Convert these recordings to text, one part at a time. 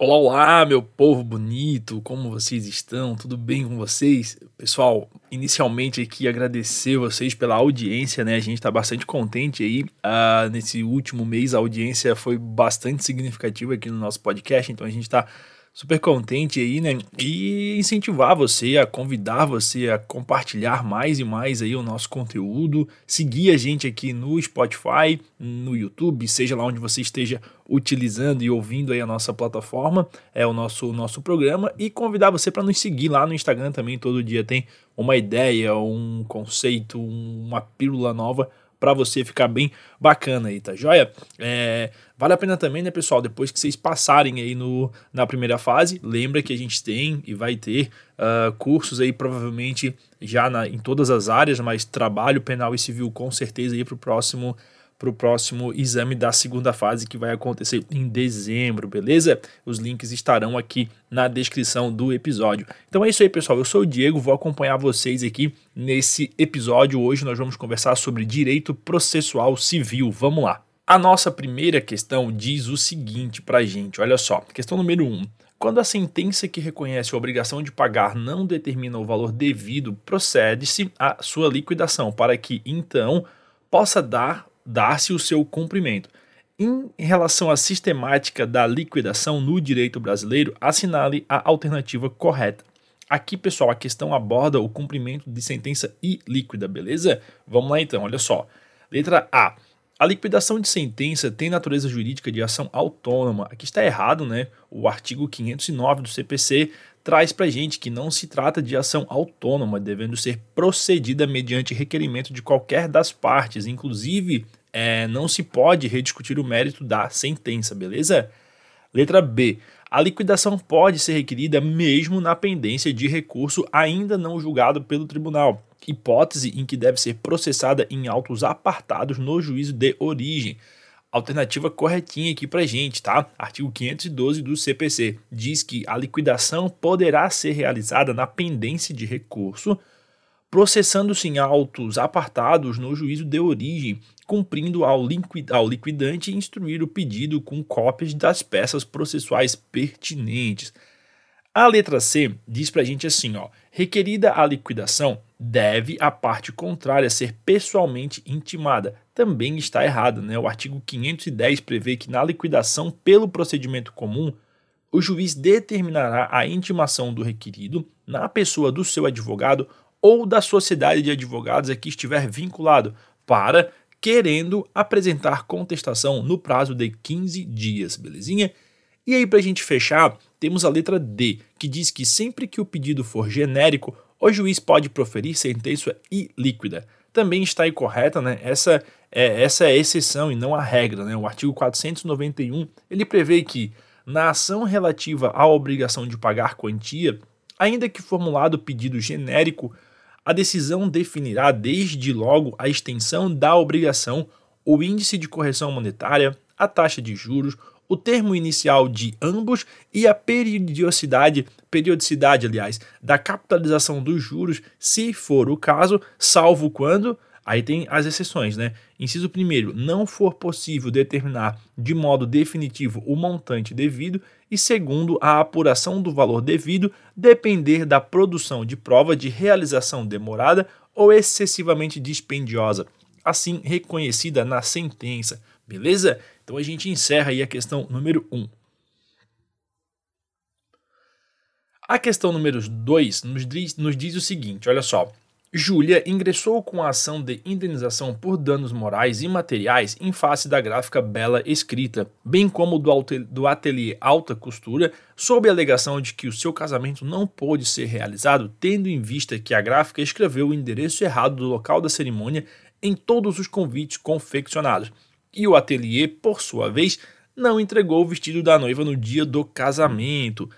Olá, olá, meu povo bonito, como vocês estão? Tudo bem com vocês? Pessoal, inicialmente aqui agradecer vocês pela audiência, né? A gente tá bastante contente aí. Uh, nesse último mês a audiência foi bastante significativa aqui no nosso podcast, então a gente tá super contente aí, né? E incentivar você, a convidar você a compartilhar mais e mais aí o nosso conteúdo, seguir a gente aqui no Spotify, no YouTube, seja lá onde você esteja utilizando e ouvindo aí a nossa plataforma, é o nosso nosso programa e convidar você para nos seguir lá no Instagram também, todo dia tem uma ideia, um conceito, uma pílula nova para você ficar bem bacana aí, tá joia? É, vale a pena também, né, pessoal, depois que vocês passarem aí no, na primeira fase, lembra que a gente tem e vai ter uh, cursos aí provavelmente já na, em todas as áreas, mas trabalho penal e civil com certeza aí para o próximo para o próximo exame da segunda fase que vai acontecer em dezembro, beleza? Os links estarão aqui na descrição do episódio. Então é isso aí, pessoal. Eu sou o Diego, vou acompanhar vocês aqui nesse episódio. Hoje nós vamos conversar sobre direito processual civil. Vamos lá. A nossa primeira questão diz o seguinte para gente: olha só, questão número 1. Um, quando a sentença que reconhece a obrigação de pagar não determina o valor devido, procede-se à sua liquidação, para que então possa dar dar-se o seu cumprimento. Em relação à sistemática da liquidação no direito brasileiro, assinale a alternativa correta. Aqui, pessoal, a questão aborda o cumprimento de sentença ilíquida, beleza? Vamos lá então, olha só. Letra A. A liquidação de sentença tem natureza jurídica de ação autônoma. Aqui está errado, né? O artigo 509 do CPC traz para gente que não se trata de ação autônoma, devendo ser procedida mediante requerimento de qualquer das partes, inclusive é, não se pode rediscutir o mérito da sentença, beleza? Letra B. A liquidação pode ser requerida mesmo na pendência de recurso ainda não julgado pelo tribunal, hipótese em que deve ser processada em autos apartados no juízo de origem. Alternativa corretinha aqui pra gente, tá? Artigo 512 do CPC diz que a liquidação poderá ser realizada na pendência de recurso processando-se em autos apartados no juízo de origem, cumprindo ao, liquid, ao liquidante instruir o pedido com cópias das peças processuais pertinentes. A letra C diz para a gente assim, ó, requerida a liquidação, deve a parte contrária ser pessoalmente intimada. Também está errado, né? O artigo 510 prevê que na liquidação pelo procedimento comum, o juiz determinará a intimação do requerido na pessoa do seu advogado ou da sociedade de advogados a que estiver vinculado, para querendo apresentar contestação no prazo de 15 dias, belezinha? E aí, para a gente fechar, temos a letra D, que diz que sempre que o pedido for genérico, o juiz pode proferir sentença ilíquida. Também está incorreta, né? Essa é, essa é a exceção e não a regra, né? O artigo 491, ele prevê que na ação relativa à obrigação de pagar quantia, ainda que formulado pedido genérico, a decisão definirá desde logo a extensão da obrigação, o índice de correção monetária, a taxa de juros, o termo inicial de ambos e a periodicidade, periodicidade, aliás, da capitalização dos juros, se for o caso, salvo quando Aí tem as exceções, né? Inciso primeiro, não for possível determinar de modo definitivo o montante devido e segundo, a apuração do valor devido depender da produção de prova de realização demorada ou excessivamente dispendiosa, assim reconhecida na sentença. Beleza? Então a gente encerra aí a questão número 1. Um. A questão número 2 nos nos diz o seguinte: olha só. Júlia ingressou com a ação de indenização por danos morais e materiais em face da gráfica Bela Escrita, bem como do, ateliê Alta Costura, sob a alegação de que o seu casamento não pôde ser realizado, tendo em vista que a gráfica escreveu o endereço errado do local da cerimônia em todos os convites confeccionados. E o ateliê, por sua vez, não entregou o vestido da noiva no dia do casamento.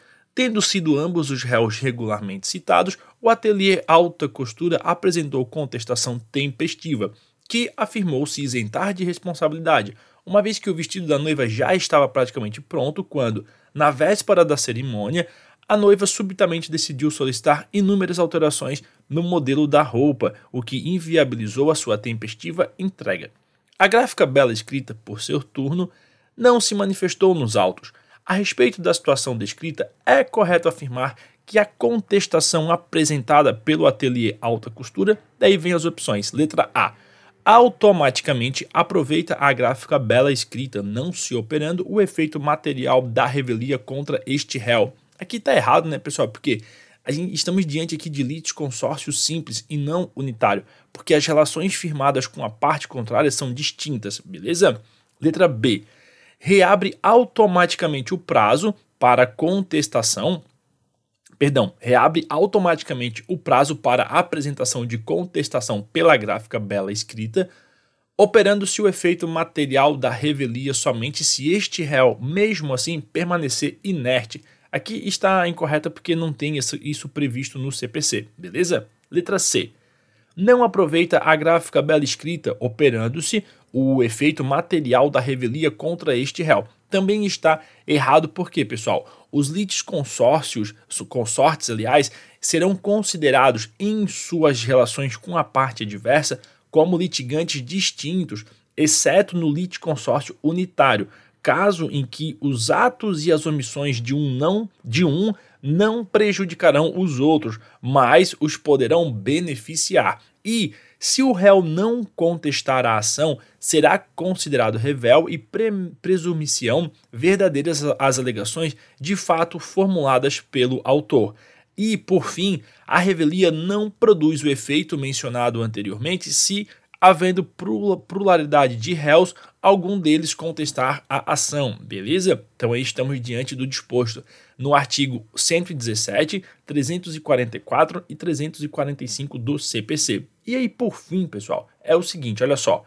Tendo sido ambos os réus regularmente citados, o ateliê Alta Costura apresentou contestação tempestiva, que afirmou se isentar de responsabilidade, uma vez que o vestido da noiva já estava praticamente pronto quando, na véspera da cerimônia, a noiva subitamente decidiu solicitar inúmeras alterações no modelo da roupa, o que inviabilizou a sua tempestiva entrega. A gráfica bela escrita, por seu turno, não se manifestou nos autos, A respeito da situação descrita, é correto afirmar que a contestação apresentada pelo ateliê alta costura, daí vem as opções. Letra A. Automaticamente aproveita a gráfica bela escrita, não se operando o efeito material da revelia contra este réu. Aqui está errado, né, pessoal? Porque gente, estamos diante aqui de litisconsórcio simples e não unitário, porque as relações firmadas com a parte contrária são distintas, beleza? Letra B. Reabre automaticamente o prazo para contestação. Perdão, reabre automaticamente o prazo para apresentação de contestação pela gráfica bela escrita, operando-se o efeito material da revelia somente se este réu, mesmo assim, permanecer inerte Aqui está incorreta porque não tem isso, previsto no CPC, beleza? Letra C. Não aproveita a gráfica bela escrita, operando-se o efeito material da revelia contra este réu. Também está errado porque, pessoal, os litis consórcios, consortes, aliás, serão considerados em suas relações com a parte adversa como litigantes distintos, exceto no litisconsórcio unitário, caso em que os atos e as omissões de um não de um não prejudicarão os outros, mas os poderão beneficiar. E se o réu não contestar a ação, será considerado revel e pre verdadeiras as alegações de fato formuladas pelo autor. E, por fim, a revelia não produz o efeito mencionado anteriormente se havendo pluralidade de réus, algum deles contestar a ação, beleza? Então aí estamos diante do disposto no artigo 117, 344 e 345 do CPC. E aí, por fim, pessoal, é o seguinte, olha só.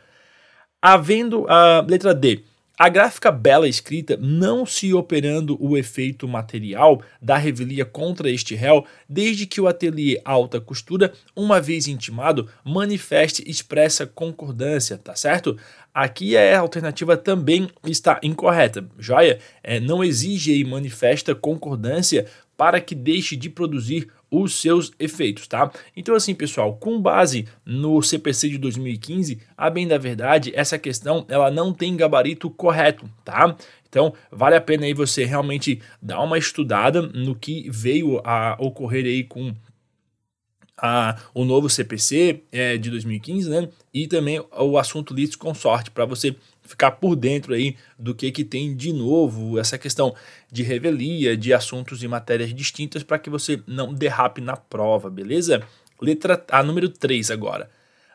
Havendo a letra D, a gráfica bela escrita não se operando o efeito material da revelia contra este réu, desde que o ateliê alta costura, uma vez intimado, manifeste expressa concordância, tá certo? Aqui é a alternativa também está incorreta, joia? É, não exige e manifesta concordância para que deixe de produzir os seus efeitos, tá? Então assim, pessoal, com base no CPC de 2015, a bem da verdade, essa questão ela não tem gabarito correto, tá? Então, vale a pena aí você realmente dar uma estudada no que veio a ocorrer aí com a, o novo CPC é, de 2015, né? E também o assunto litisconsorte, para você ficar por dentro aí do que, que tem de novo, essa questão de revelia, de assuntos e matérias distintas, para que você não derrape na prova, beleza? Letra A, número 3 agora.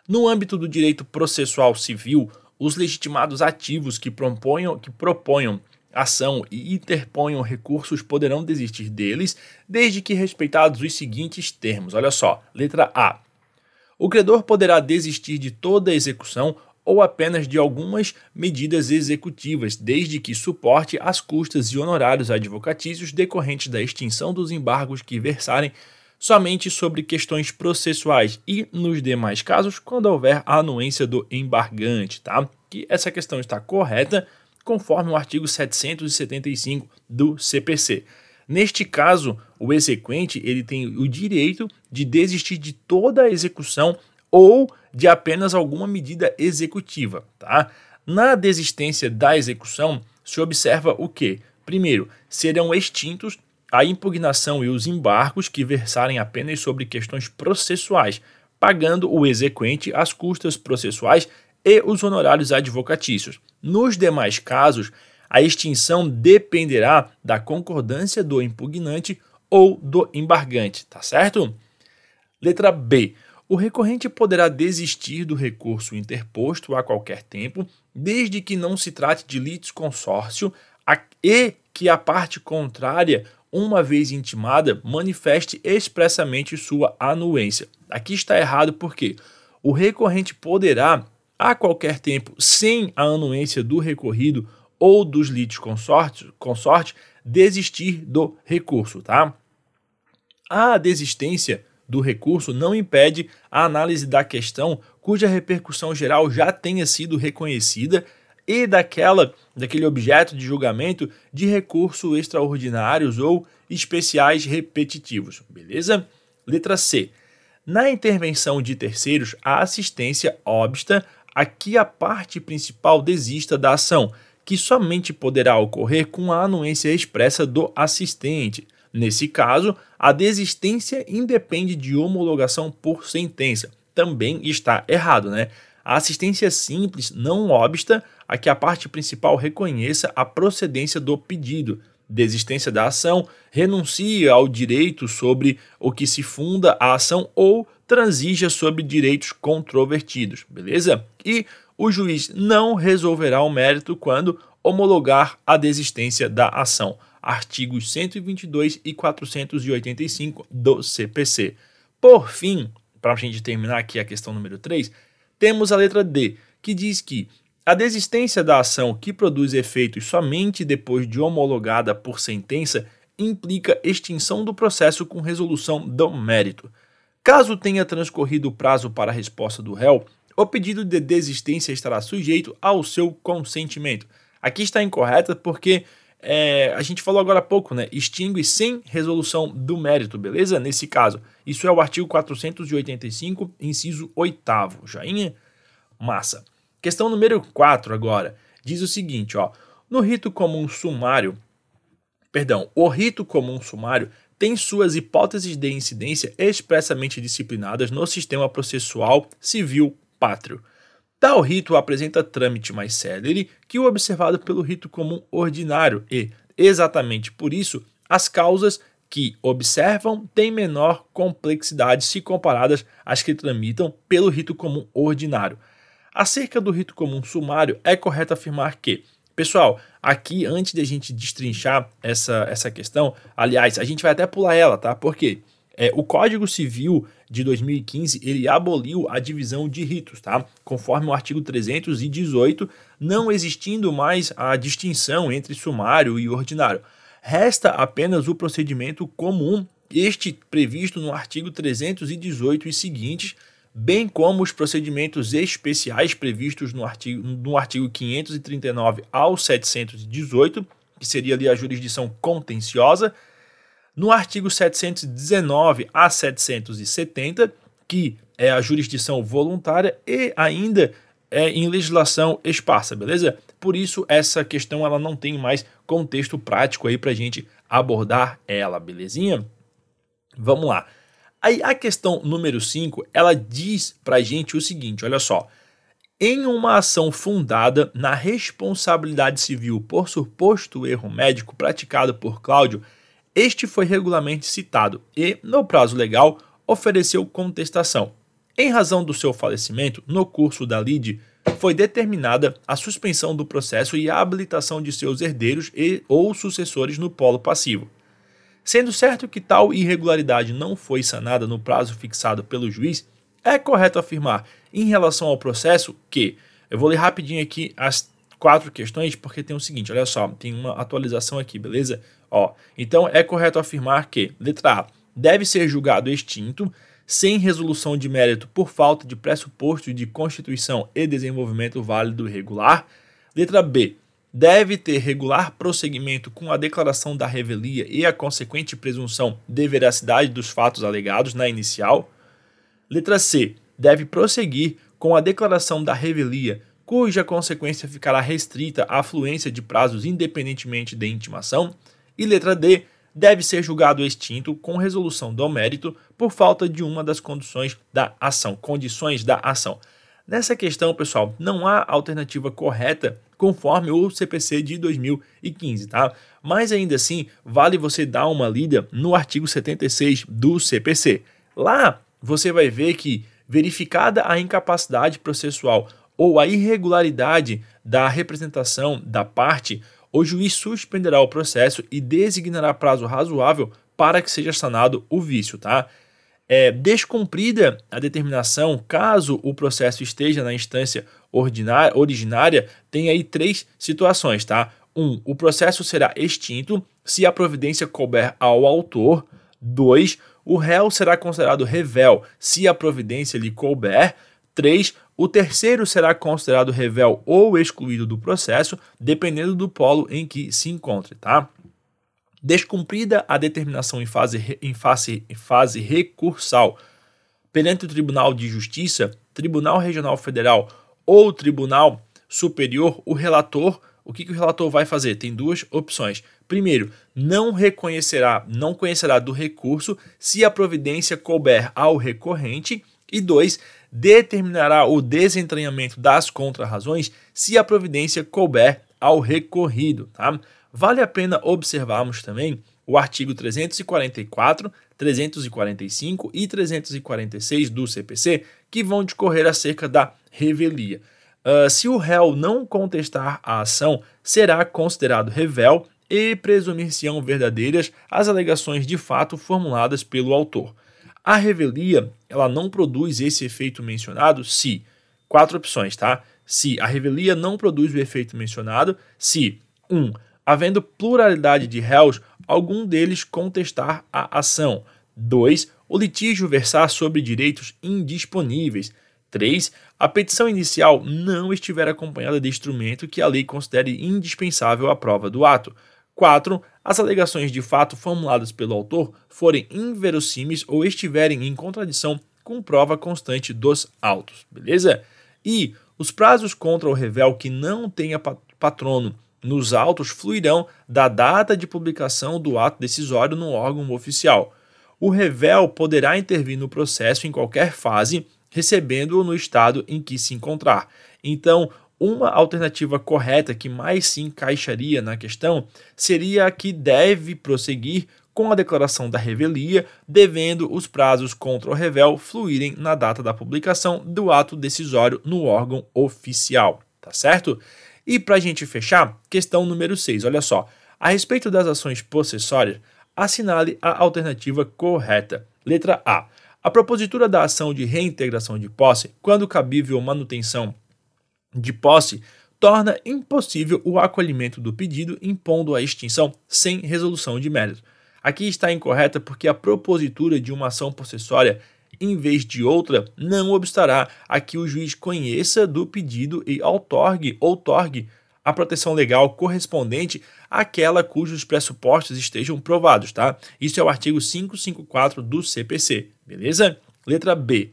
No âmbito do direito processual civil, os legitimados ativos que proponham, que proponham ação e interponham recursos poderão desistir deles, desde que respeitados os seguintes termos. Olha só, letra A. O credor poderá desistir de toda execução ou apenas de algumas medidas executivas, desde que suporte as custas e honorários advocatícios decorrentes da extinção dos embargos que versarem somente sobre questões processuais e, nos demais casos, quando houver a anuência do embargante, tá? Que essa questão está correta conforme o artigo 775 do CPC. Neste caso, o exequente ele tem o direito de desistir de toda a execução ou de apenas alguma medida executiva, tá? Na desistência da execução, se observa o que? Primeiro, serão extintos a impugnação e os embargos que versarem apenas sobre questões processuais, pagando o exequente as custas processuais e os honorários advocatícios. Nos demais casos, a extinção dependerá da concordância do impugnante ou do embargante, tá certo? Letra B. O recorrente poderá desistir do recurso interposto a qualquer tempo, desde que não se trate de litisconsórcio e que a parte contrária, uma vez intimada, manifeste expressamente sua anuência. Aqui está errado porque o recorrente poderá, a qualquer tempo, sem a anuência do recorrido ou dos litisconsortes, desistir do recurso, tá? A desistência do recurso não impede a análise da questão cuja repercussão geral já tenha sido reconhecida e daquela daquele objeto de julgamento de recurso extraordinários ou especiais repetitivos, beleza? Letra C. Na intervenção de terceiros, a assistência obsta a que a parte principal desista da ação, que somente poderá ocorrer com a anuência expressa do assistente. Nesse caso, a desistência independe de homologação por sentença. Também está errado, né? A assistência simples não obsta a que a parte principal reconheça a procedência do pedido, desistência da ação, renuncia ao direito sobre o que se funda a ação ou transija sobre direitos controvertidos, beleza? E o juiz não resolverá o mérito quando homologar a desistência da ação. Artigos 122 e 485 do CPC. Por fim, para a gente terminar aqui a questão número 3, temos a letra D, que diz que a desistência da ação que produz efeitos somente depois de homologada por sentença implica extinção do processo com resolução do mérito. Caso tenha transcorrido o prazo para a resposta do réu, o pedido de desistência estará sujeito ao seu consentimento. Aqui está incorreta porque é, a gente falou agora há pouco, né? Extingue sem resolução do mérito, beleza? Nesse caso, isso é o artigo 485, inciso 8. Joinha? Massa. Questão número 4 agora. Diz o seguinte, ó. No rito comum sumário, perdão, o rito comum sumário tem suas hipóteses de incidência expressamente disciplinadas no sistema processual civil pátrio. Tal rito apresenta trâmite mais célere que o observado pelo rito comum ordinário e, exatamente por isso, as causas que observam têm menor complexidade se comparadas às que tramitam pelo rito comum ordinário. Acerca do rito comum sumário, é correto afirmar que, pessoal, aqui antes de a gente destrinchar essa, essa questão, aliás, a gente vai até pular ela, tá? Por quê? É, o Código Civil de 2015 ele aboliu a divisão de ritos, tá? Conforme o artigo 318, não existindo mais a distinção entre sumário e ordinário. Resta apenas o procedimento comum, este previsto no artigo 318 e seguintes, bem como os procedimentos especiais previstos no artigo, no artigo 539 ao 718, que seria ali a jurisdição contenciosa, no artigo 719 a 770, que é a jurisdição voluntária, e ainda é em legislação esparsa, beleza? Por isso, essa questão ela não tem mais contexto prático aí para a gente abordar ela, belezinha? Vamos lá. Aí a questão número 5, ela diz para a gente o seguinte, olha só. Em uma ação fundada na responsabilidade civil por suposto erro médico praticado por Cláudio, este foi regularmente citado e, no prazo legal, ofereceu contestação. Em razão do seu falecimento, no curso da lide, foi determinada a suspensão do processo e a habilitação de seus herdeiros e ou sucessores no polo passivo. Sendo certo que tal irregularidade não foi sanada no prazo fixado pelo juiz, é correto afirmar, em relação ao processo, que eu vou ler rapidinho aqui as quatro questões, porque tem o seguinte: olha só, tem uma atualização aqui, beleza? Ó, então é correto afirmar que, letra A, deve ser julgado extinto, sem resolução de mérito por falta de pressuposto de constituição e desenvolvimento válido e regular. Letra B, deve ter regular prosseguimento com a declaração da revelia e a consequente presunção de veracidade dos fatos alegados na inicial. Letra C, deve prosseguir com a declaração da revelia, cuja consequência ficará restrita à fluência de prazos independentemente de intimação. E letra D, deve ser julgado extinto com resolução do mérito por falta de uma das condições da ação, condições da ação. Nessa questão, pessoal, não há alternativa correta conforme o CPC de 2015, tá? Mas ainda assim, vale você dar uma lida no artigo 76 do CPC. Lá você vai ver que verificada a incapacidade processual ou a irregularidade da representação da parte, o juiz suspenderá o processo e designará prazo razoável para que seja sanado o vício, tá? É, descumprida a determinação, caso o processo esteja na instância originária, tem aí três situações, tá? Um, o processo será extinto se a providência couber ao autor. Dois, o réu será considerado revel se a providência lhe couber. Três, o terceiro será considerado revel ou excluído do processo, dependendo do polo em que se encontre, tá? Descumprida a determinação em fase, em fase, em fase recursal perante o Tribunal de Justiça, Tribunal Regional Federal ou Tribunal Superior, o relator, o que, que o relator vai fazer? Tem duas opções. Primeiro, não reconhecerá, não conhecerá do recurso se a providência couber ao recorrente. E dois, determinará o desentranhamento das contrarrazões se a providência couber ao recorrido. Tá? Vale a pena observarmos também o artigo 344, 345 e 346 do CPC, que vão discorrer acerca da revelia. Uh, se o réu não contestar a ação, será considerado revel e presumir-se-ão verdadeiras as alegações de fato formuladas pelo autor. A revelia, ela não produz esse efeito mencionado se quatro opções, tá? Se a revelia não produz o efeito mencionado, se 1. Um, havendo pluralidade de réus, algum deles contestar a ação. 2. O litígio versar sobre direitos indisponíveis. 3. A petição inicial não estiver acompanhada de instrumento que a lei considere indispensável à prova do ato. 4. As alegações de fato formuladas pelo autor forem inverossímeis ou estiverem em contradição com prova constante dos autos. Beleza? E os prazos contra o revel que não tenha patrono nos autos fluirão da data de publicação do ato decisório no órgão oficial. O revel poderá intervir no processo em qualquer fase, recebendo-o no estado em que se encontrar. Então, uma alternativa correta que mais se encaixaria na questão seria a que deve prosseguir com a declaração da revelia, devendo os prazos contra o revel fluírem na data da publicação do ato decisório no órgão oficial, tá certo? E para a gente fechar, questão número 6, olha só. A respeito das ações possessórias, assinale a alternativa correta. Letra A. A propositura da ação de reintegração de posse, quando cabível manutenção de posse, torna impossível o acolhimento do pedido, impondo a extinção sem resolução de mérito. Aqui está incorreta porque a propositura de uma ação possessória em vez de outra, não obstará a que o juiz conheça do pedido e outorgue, outorgue a proteção legal correspondente àquela cujos pressupostos estejam provados, tá? Isso é o artigo 554 do CPC, beleza? Letra B.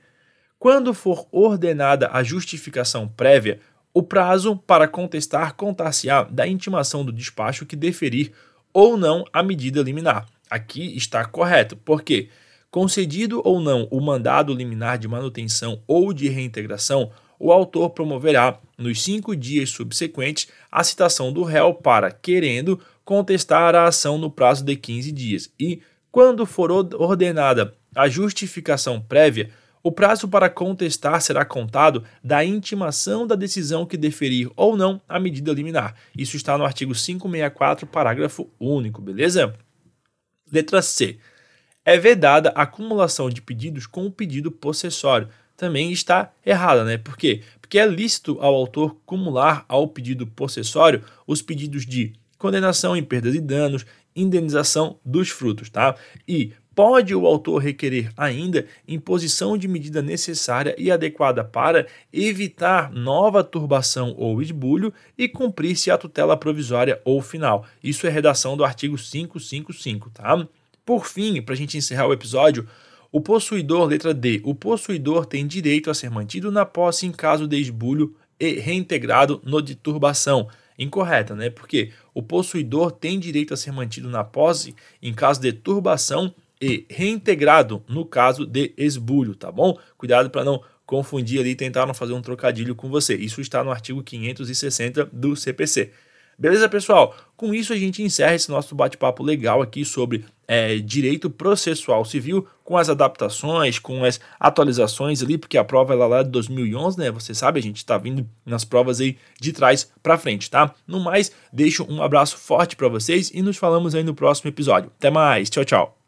Quando for ordenada a justificação prévia, o prazo para contestar contar-se-á da intimação do despacho que deferir ou não a medida liminar. Aqui está correto, porque? Concedido ou não o mandado liminar de manutenção ou de reintegração, o autor promoverá, nos cinco dias subsequentes, a citação do réu para, querendo, contestar a ação no prazo de 15 dias e, quando for ordenada a justificação prévia, o prazo para contestar será contado da intimação da decisão que deferir ou não a medida liminar. Isso está no artigo 564, parágrafo único, beleza? Letra C é vedada a acumulação de pedidos com o pedido possessório. Também está errada, né? Por quê? Porque é lícito ao autor acumular ao pedido possessório os pedidos de condenação em perdas e danos, indenização dos frutos, tá? E pode o autor requerer ainda imposição de medida necessária e adequada para evitar nova turbação ou esbulho e cumprir-se a tutela provisória ou final. Isso é redação do artigo 555, tá? Por fim, para a gente encerrar o episódio, o possuidor, letra D, o possuidor tem direito a ser mantido na posse em caso de esbulho e reintegrado no de turbação. Incorreta, né? Porque o possuidor tem direito a ser mantido na posse em caso de turbação e reintegrado no caso de esbulho, tá bom? Cuidado para não confundir ali e tentar não fazer um trocadilho com você. Isso está no artigo 560 do CPC. Beleza, pessoal? Com isso a gente encerra esse nosso bate-papo legal aqui sobre é, direito processual civil, com as adaptações, com as atualizações ali, porque a prova é lá de 2011, né? Você sabe, a gente está vindo nas provas aí de trás para frente, tá? No mais, deixo um abraço forte para vocês e nos falamos aí no próximo episódio. Até mais, tchau, tchau.